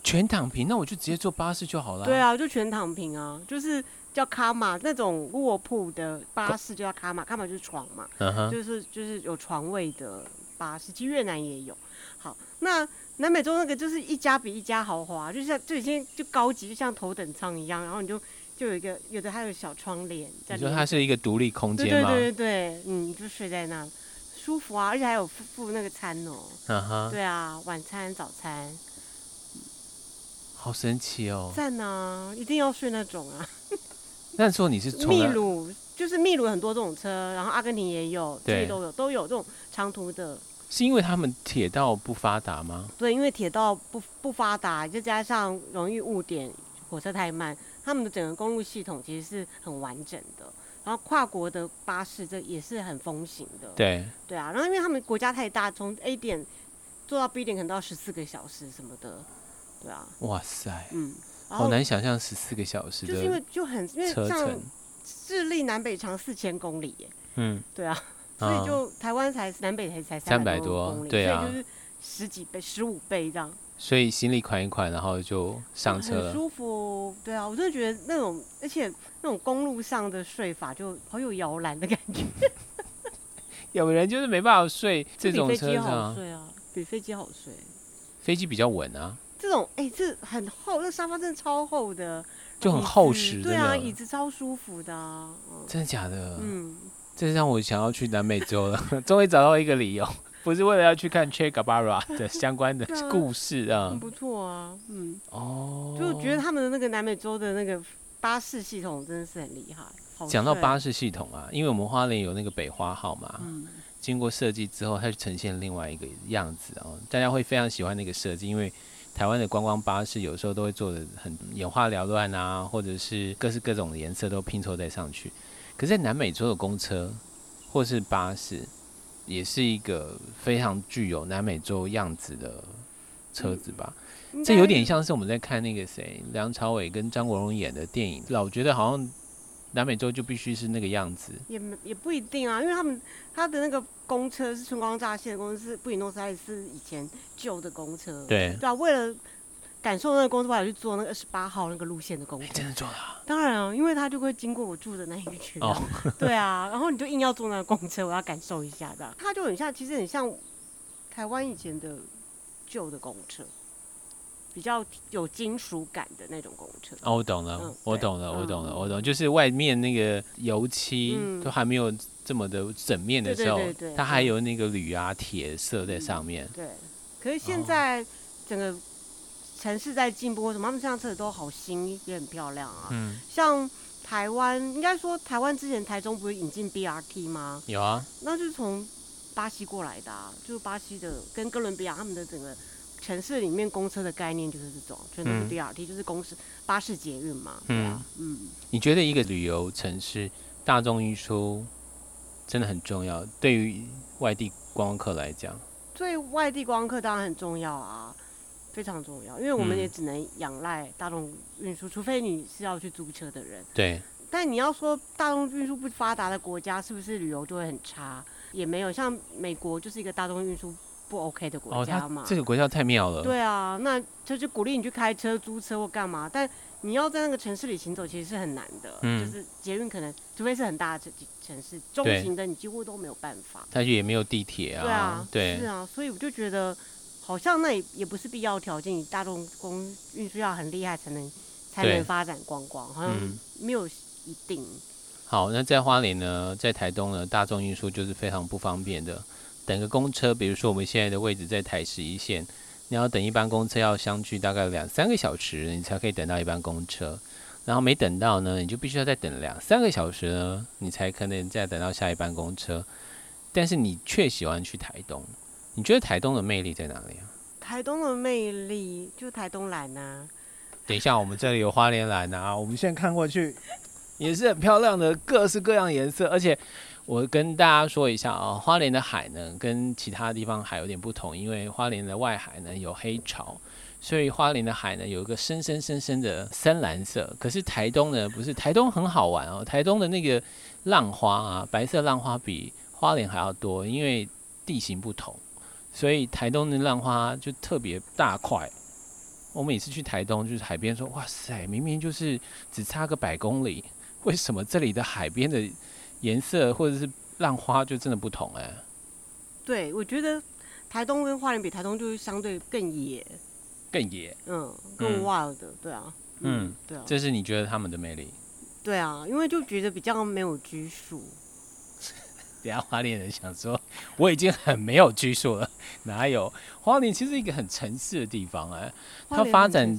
S1: 全躺平，那我就直接坐巴士就好了。
S3: 对啊，就全躺平啊，就是。叫卡玛那种卧铺的巴士就叫卡玛，卡玛就是床嘛，uh huh. 就是就是有床位的巴士。其实越南也有。好，那南美洲那个就是一家比一家豪华，就像就已经就高级，就像头等舱一样。然后你就就有一个有的还有小窗帘。
S1: 你说它是一个独立空间吗？
S3: 对对对对，嗯，你就睡在那，舒服啊，而且还有附附那个餐哦、喔。嗯哼、uh。Huh. 对啊，晚餐、早餐。
S1: 好神奇哦。
S3: 赞啊，一定要睡那种啊。
S1: 那时候你是
S3: 秘鲁，就是秘鲁很多这种车，然后阿根廷也有，这里都有，都有这种长途的。
S1: 是因为他们铁道不发达吗？
S3: 对，因为铁道不不发达，再加上容易误点，火车太慢，他们的整个公路系统其实是很完整的。然后跨国的巴士这也是很风行的。
S1: 对
S3: 对啊，然后因为他们国家太大，从 A 点坐到 B 点可能都要十四个小时什么的，对啊。
S1: 哇塞，嗯。好难想象十四个小时，
S3: 就是因为就很因为像智利南北长四千公里耶。
S1: 嗯，
S3: 对啊，所以就台湾才南北才才三百多公里，
S1: 对啊，
S3: 所以就是十几倍、十五倍这样。
S1: 所以行李款一款，然后就上车了，
S3: 很舒服。对啊，我真的觉得那种，而且那种公路上的睡法就好有摇篮的感觉。
S1: 有人就是没办法睡这种车
S3: 上，比飞机好睡啊，比飞机好睡。
S1: 飞机比较稳啊。
S3: 这种哎、欸，这很厚，那沙发真的超厚的，
S1: 就很厚实。
S3: 对啊，椅子超舒服的、
S1: 啊嗯。真的假的？
S3: 嗯，
S1: 这让我想要去南美洲了，终于找到一个理由，不是为了要去看 Che Guevara 的 相关的故事啊。
S3: 很不错啊，嗯。
S1: 哦。
S3: 就觉得他们的那个南美洲的那个巴士系统真的是很厉害。
S1: 讲到巴士系统啊，因为我们花莲有那个北花号嘛，
S3: 嗯、
S1: 经过设计之后，它就呈现另外一个样子哦，大家会非常喜欢那个设计，因为台湾的观光巴士有时候都会做的很眼花缭乱啊，或者是各式各种的颜色都拼凑在上去。可是，在南美洲的公车或是巴士，也是一个非常具有南美洲样子的车子吧？嗯、这有点像是我们在看那个谁，梁朝伟跟张国荣演的电影，老觉得好像。南美洲就必须是那个样子，
S3: 也也不一定啊，因为他们他的那个公车是春光乍泄的公车，是布宜诺斯艾利斯以前旧的公车，
S1: 对。
S3: 对啊，为了感受那个公车，我还去坐那个二十八号那个路线的公车，
S1: 真的坐啊？
S3: 当然啊，因为他就会经过我住的那一个区，哦，对啊，然后你就硬要坐那个公车，我要感受一下的，它就很像，其实很像台湾以前的旧的公车。比较有金属感的那种工程。
S1: 哦，我懂了，嗯、我懂了，我懂了，我懂，就是外面那个油漆都还没有这么的整面的时候，嗯、它还有那个铝啊、铁色在上面、嗯。对，
S3: 可是现在整个城市在进步，什么他们这辆车子都好新，也很漂亮啊。嗯，像台湾，应该说台湾之前台中不是引进 BRT 吗？
S1: 有啊，
S3: 那就是从巴西过来的、啊，就是巴西的跟哥伦比亚他们的整个。城市里面公车的概念就是这种，全都是 BRT，、嗯、就是公司巴士捷运嘛。对啊，嗯。
S1: 你觉得一个旅游城市大众运输真的很重要？对于外地观光客来讲，
S3: 对外地观光客当然很重要啊，非常重要，因为我们也只能仰赖大众运输，除非你是要去租车的人。
S1: 对。
S3: 但你要说大众运输不发达的国家，是不是旅游就会很差？也没有，像美国就是一个大众运输。不 OK 的国家嘛、
S1: 哦？这个国家太妙了。
S3: 对啊，那就就鼓励你去开车、租车或干嘛，但你要在那个城市里行走，其实是很难的。嗯，就是捷运可能，除非是很大的城城市，中型的你几乎都没有办法。
S1: 它也没有地铁啊。对啊，对，
S3: 是啊，所以我就觉得，好像那也也不是必要条件，你大众公运输要很厉害才能才能发展观光，好像没有一定。
S1: 嗯、好，那在花莲呢，在台东呢，大众运输就是非常不方便的。等个公车，比如说我们现在的位置在台十一线，你要等一班公车要相距大概两三个小时，你才可以等到一班公车。然后没等到呢，你就必须要再等两三个小时呢，你才可能再等到下一班公车。但是你却喜欢去台东，你觉得台东的魅力在哪里啊？
S3: 台东的魅力就台东蓝啊。
S1: 等一下，我们这里有花莲蓝啊，我们现在看过去 也是很漂亮的，各式各样颜色，而且。我跟大家说一下啊，花莲的海呢，跟其他地方海有点不同，因为花莲的外海呢有黑潮，所以花莲的海呢有一个深深深深的深蓝色。可是台东呢不是，台东很好玩哦，台东的那个浪花啊，白色浪花比花莲还要多，因为地形不同，所以台东的浪花就特别大块。我每次去台东就是海边说，哇塞，明明就是只差个百公里，为什么这里的海边的？颜色或者是浪花就真的不同哎、欸，
S3: 对，我觉得台东跟花莲比，台东就是相对更野，
S1: 更野，
S3: 嗯，更 wild 的，对啊，
S1: 嗯，对啊，这是你觉得他们的魅力？
S3: 对啊，因为就觉得比较没有拘束。
S1: 等下花莲人想说，我已经很没有拘束了，哪有？花莲其实是一个很城市的地方哎、欸，它发展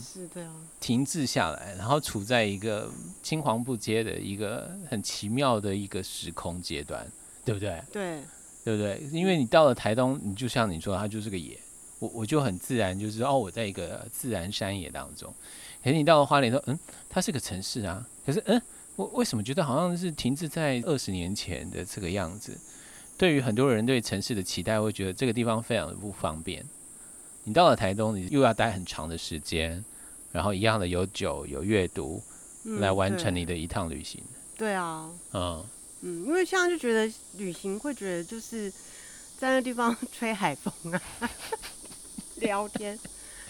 S1: 停滞下来，然后处在一个青黄不接的一个很奇妙的一个时空阶段，对不对？
S3: 对，
S1: 对不对？因为你到了台东，你就像你说，它就是个野，我我就很自然就是哦，我在一个自然山野当中。可是你到了花莲说，嗯，它是个城市啊，可是嗯。我为什么觉得好像是停滞在二十年前的这个样子？对于很多人对城市的期待，会觉得这个地方非常的不方便。你到了台东，你又要待很长的时间，然后一样的有酒有阅读，来完成你的一趟旅行。
S3: 对啊，
S1: 嗯
S3: 嗯，因为现在就觉得旅行会觉得就是在那地方吹海风啊，聊天、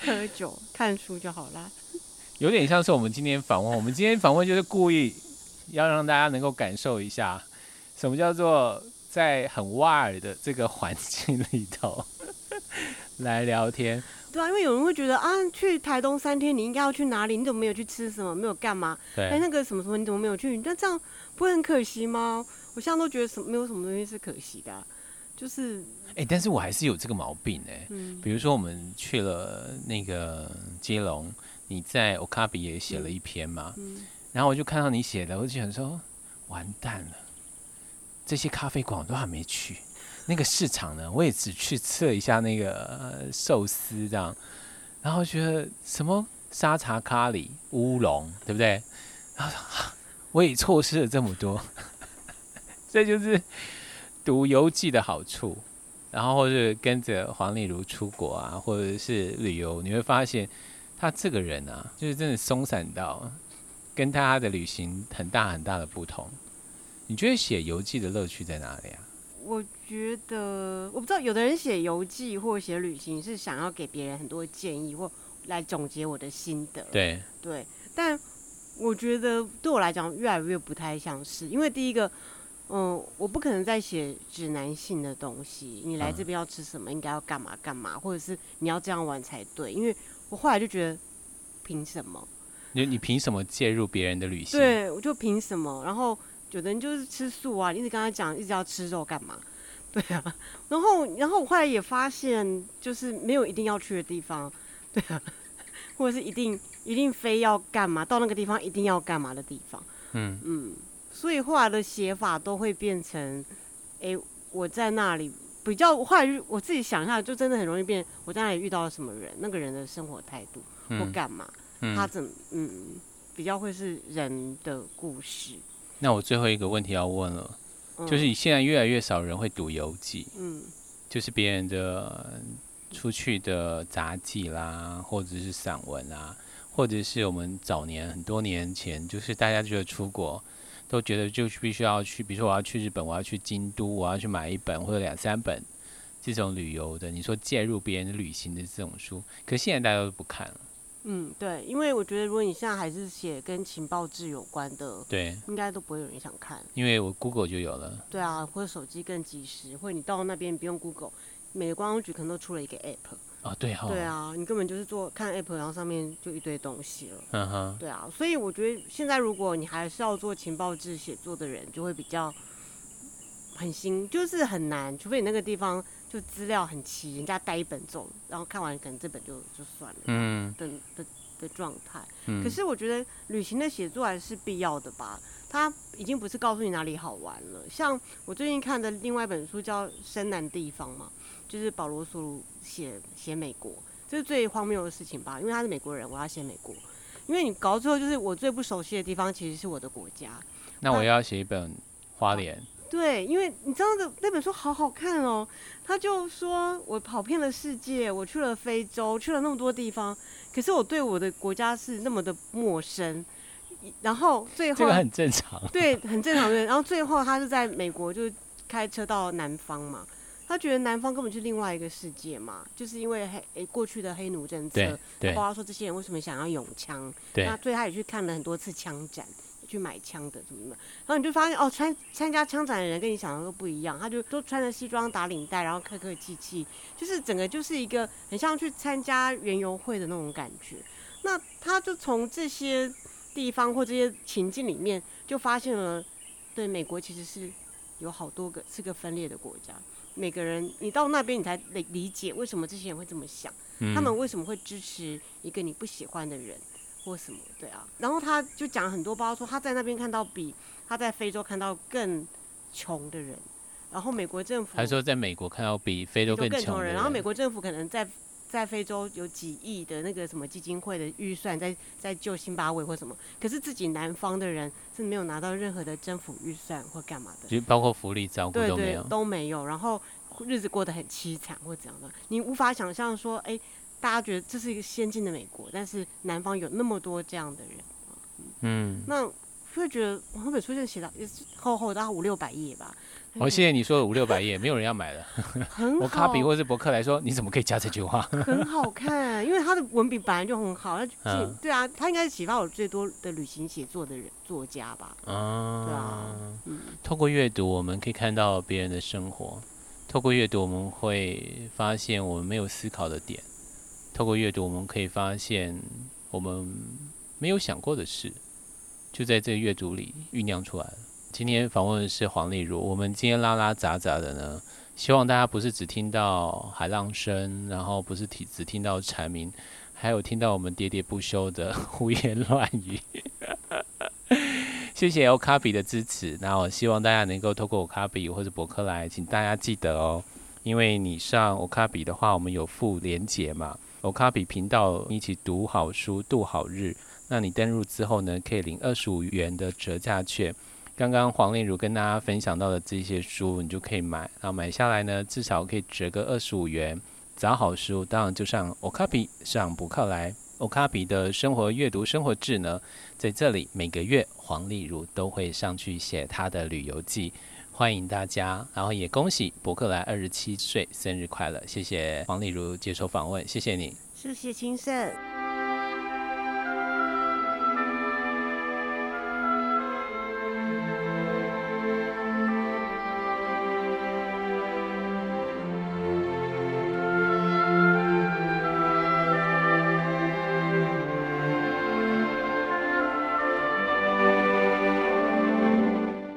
S3: 喝酒、看书就好啦。
S1: 有点像是我们今天访问，我们今天访问就是故意要让大家能够感受一下，什么叫做在很挖耳的这个环境里头 来聊天。
S3: 对啊，因为有人会觉得啊，去台东三天，你应该要去哪里？你怎么没有去吃什么？没有干嘛？
S1: 对，
S3: 哎，那个什么什么，你怎么没有去？那这样不会很可惜吗？我现在都觉得什么没有什么东西是可惜的，啊，就是
S1: 哎，但是我还是有这个毛病哎，
S3: 嗯，
S1: 比如说我们去了那个接龙。你在 Okabe 也写了一篇嘛？然后我就看到你写的，我就想说，完蛋了，这些咖啡馆我都还没去，那个市场呢，我也只去吃了一下那个、寿司这样，然后觉得什么沙茶咖喱乌龙，对不对？然后我也错失了这么多，这就是读游记的好处。然后或者跟着黄丽如出国啊，或者是旅游，你会发现。他这个人啊，就是真的松散到跟他的旅行很大很大的不同。你觉得写游记的乐趣在哪里啊？
S3: 我觉得我不知道，有的人写游记或写旅行是想要给别人很多建议或来总结我的心得。
S1: 对
S3: 对，但我觉得对我来讲越来越不太像是，因为第一个，嗯，我不可能再写指南性的东西。你来这边要吃什么，应该要干嘛干嘛，或者是你要这样玩才对，因为。我后来就觉得，凭什么？
S1: 你你凭什么介入别人的旅行？
S3: 对，我就凭什么？然后有的人就是吃素啊，你一直跟他讲，一直要吃肉干嘛？对啊。然后，然后我后来也发现，就是没有一定要去的地方，对啊，或者是一定一定非要干嘛，到那个地方一定要干嘛的地方。嗯嗯。所以后来的写法都会变成，哎，我在那里。比较，后来我自己想一下，就真的很容易变。我在那里遇到了什么人，那个人的生活态度或干嘛，嗯、他怎嗯，比较会是人的故事。
S1: 那我最后一个问题要问了，嗯、就是你现在越来越少人会读游记，嗯，就是别人的出去的杂记啦，或者是散文啊，或者是我们早年很多年前，就是大家觉得出国。都觉得就必须要去，比如说我要去日本，我要去京都，我要去买一本或者两三本这种旅游的。你说介入别人的旅行的这种书，可是现在大家都不看了。
S3: 嗯，对，因为我觉得如果你现在还是写跟情报志有关的，
S1: 对，
S3: 应该都不会有人想看。
S1: 因为我 Google 就有了。
S3: 对啊，或者手机更及时，或者你到那边不用 Google，每个观光局可能都出了一个 App。
S1: 哦，对哈、哦，
S3: 对啊，你根本就是做看 app，然后上面就一堆东西了。
S1: 嗯哼，
S3: 对啊，所以我觉得现在如果你还是要做情报志写作的人，就会比较很新，就是很难，除非你那个地方就资料很齐，人家带一本走，然后看完可能这本就就算了。嗯，的的的状态。嗯，可是我觉得旅行的写作还是必要的吧，它已经不是告诉你哪里好玩了。像我最近看的另外一本书叫《深南地方》嘛。就是保罗·索鲁写写美国，这是最荒谬的事情吧？因为他是美国人，我要写美国。因为你搞到最后，就是我最不熟悉的地方，其实是我的国家。
S1: 那我要写一本花莲。
S3: 对，因为你知道的那本书好好看哦。他就说我跑遍了世界，我去了非洲，去了那么多地方，可是我对我的国家是那么的陌生。然后最后
S1: 这个很正常，
S3: 对，很正常的。然后最后他是在美国，就开车到南方嘛。他觉得南方根本就是另外一个世界嘛，就是因为黑诶过去的黑奴政策，包括说这些人为什么想要拥枪，那所以他也去看了很多次枪展，去买枪的什么的，然后你就发现哦，参参加枪展的人跟你想的都不一样，他就都穿着西装打领带，然后客客气气，就是整个就是一个很像去参加园游会的那种感觉。那他就从这些地方或这些情境里面，就发现了，对美国其实是有好多个是个分裂的国家。每个人，你到那边，你才理理解为什么这些人会这么想，他们为什么会支持一个你不喜欢的人，或什么，对啊。然后他就讲很多，包括说他在那边看到比他在非洲看到更穷的人，然后美国政府，
S1: 还说在美国看到比非洲更穷的人，
S3: 然后美国政府可能在。在非洲有几亿的那个什么基金会的预算在在救辛巴威或什么，可是自己南方的人是没有拿到任何的政府预算或干嘛的，
S1: 就包括福利照顾都没有，
S3: 对对，都没有，然后日子过得很凄惨或怎样的，你无法想象说，哎，大家觉得这是一个先进的美国，但是南方有那么多这样的人，嗯，那会觉得这本书就写到也是厚厚的五六百页吧。
S1: 我、哦、谢谢你说的五六百页，没有人要买的。
S3: 很好。
S1: 我卡比或是博客来说，你怎么可以加这句话？
S3: 很好看，因为他的文笔本来就很好。他、嗯、对啊，他应该是启发我最多的旅行写作的人作家吧。啊，对啊。嗯，
S1: 透过阅读，我们可以看到别人的生活；透过阅读，我们会发现我们没有思考的点；透过阅读，我们可以发现我们没有想过的事，就在这个阅读里酝酿出来了。今天访问的是黄丽如。我们今天拉拉杂杂的呢，希望大家不是只听到海浪声，然后不是只只听到蝉鸣，还有听到我们喋喋不休的 胡言乱语。谢谢欧卡比的支持。那我希望大家能够透过欧卡比或者博客来，请大家记得哦，因为你上欧卡比的话，我们有附连结嘛。欧卡比频道一起读好书，度好日。那你登入之后呢，可以领二十五元的折价券。刚刚黄丽如跟大家分享到的这些书，你就可以买。然后买下来呢，至少可以折个二十五元。找好书，当然就上欧卡比，上博客来。欧卡比的生活阅读生活志呢，在这里每个月黄丽如都会上去写她的旅游记，欢迎大家。然后也恭喜伯克莱二十七岁生日快乐！谢谢黄丽如接受访问，谢谢你，
S3: 谢谢青盛。